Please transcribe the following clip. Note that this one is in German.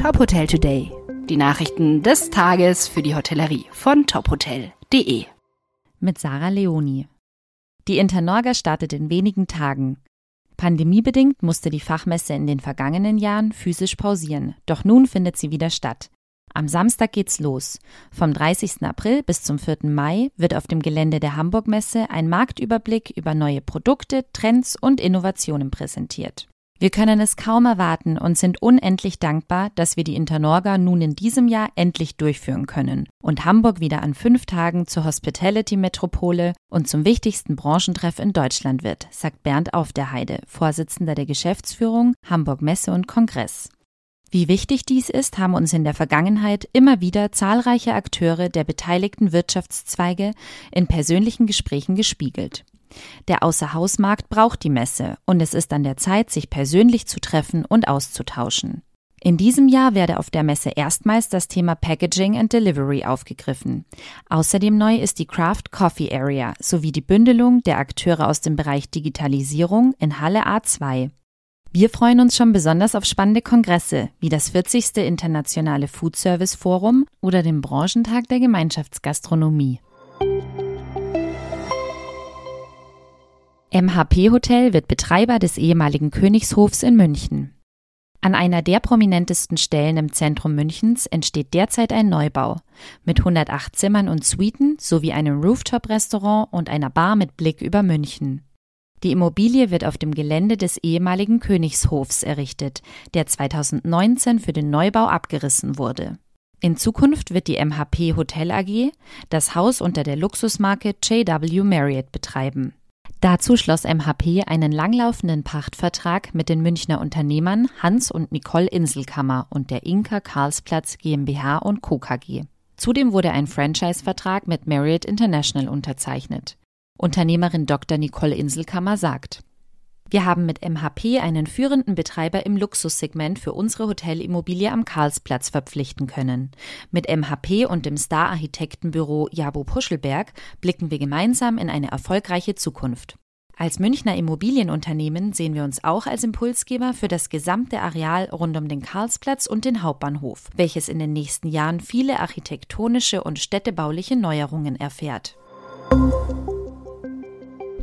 Top Hotel Today. Die Nachrichten des Tages für die Hotellerie von tophotel.de. Mit Sarah Leoni. Die Internorga startet in wenigen Tagen. Pandemiebedingt musste die Fachmesse in den vergangenen Jahren physisch pausieren, doch nun findet sie wieder statt. Am Samstag geht's los. Vom 30. April bis zum 4. Mai wird auf dem Gelände der Hamburg Messe ein Marktüberblick über neue Produkte, Trends und Innovationen präsentiert. Wir können es kaum erwarten und sind unendlich dankbar, dass wir die Internorga nun in diesem Jahr endlich durchführen können und Hamburg wieder an fünf Tagen zur Hospitality-Metropole und zum wichtigsten Branchentreff in Deutschland wird, sagt Bernd Auf der Heide, Vorsitzender der Geschäftsführung Hamburg Messe und Kongress. Wie wichtig dies ist, haben uns in der Vergangenheit immer wieder zahlreiche Akteure der beteiligten Wirtschaftszweige in persönlichen Gesprächen gespiegelt. Der Außerhausmarkt braucht die Messe und es ist an der Zeit, sich persönlich zu treffen und auszutauschen. In diesem Jahr werde auf der Messe erstmals das Thema Packaging and Delivery aufgegriffen. Außerdem neu ist die Craft Coffee Area sowie die Bündelung der Akteure aus dem Bereich Digitalisierung in Halle A2. Wir freuen uns schon besonders auf spannende Kongresse wie das 40. Internationale Food Service Forum oder den Branchentag der Gemeinschaftsgastronomie. MHP Hotel wird Betreiber des ehemaligen Königshofs in München. An einer der prominentesten Stellen im Zentrum Münchens entsteht derzeit ein Neubau mit 108 Zimmern und Suiten sowie einem Rooftop-Restaurant und einer Bar mit Blick über München. Die Immobilie wird auf dem Gelände des ehemaligen Königshofs errichtet, der 2019 für den Neubau abgerissen wurde. In Zukunft wird die MHP Hotel AG das Haus unter der Luxusmarke JW Marriott betreiben. Dazu schloss MHP einen langlaufenden Pachtvertrag mit den Münchner Unternehmern Hans und Nicole Inselkammer und der Inka Karlsplatz GmbH und Co. KG. Zudem wurde ein Franchise-Vertrag mit Marriott International unterzeichnet. Unternehmerin Dr. Nicole Inselkammer sagt, wir haben mit MHP einen führenden Betreiber im Luxussegment für unsere Hotelimmobilie am Karlsplatz verpflichten können. Mit MHP und dem Star-Architektenbüro Jabo Puschelberg blicken wir gemeinsam in eine erfolgreiche Zukunft. Als Münchner Immobilienunternehmen sehen wir uns auch als Impulsgeber für das gesamte Areal rund um den Karlsplatz und den Hauptbahnhof, welches in den nächsten Jahren viele architektonische und städtebauliche Neuerungen erfährt.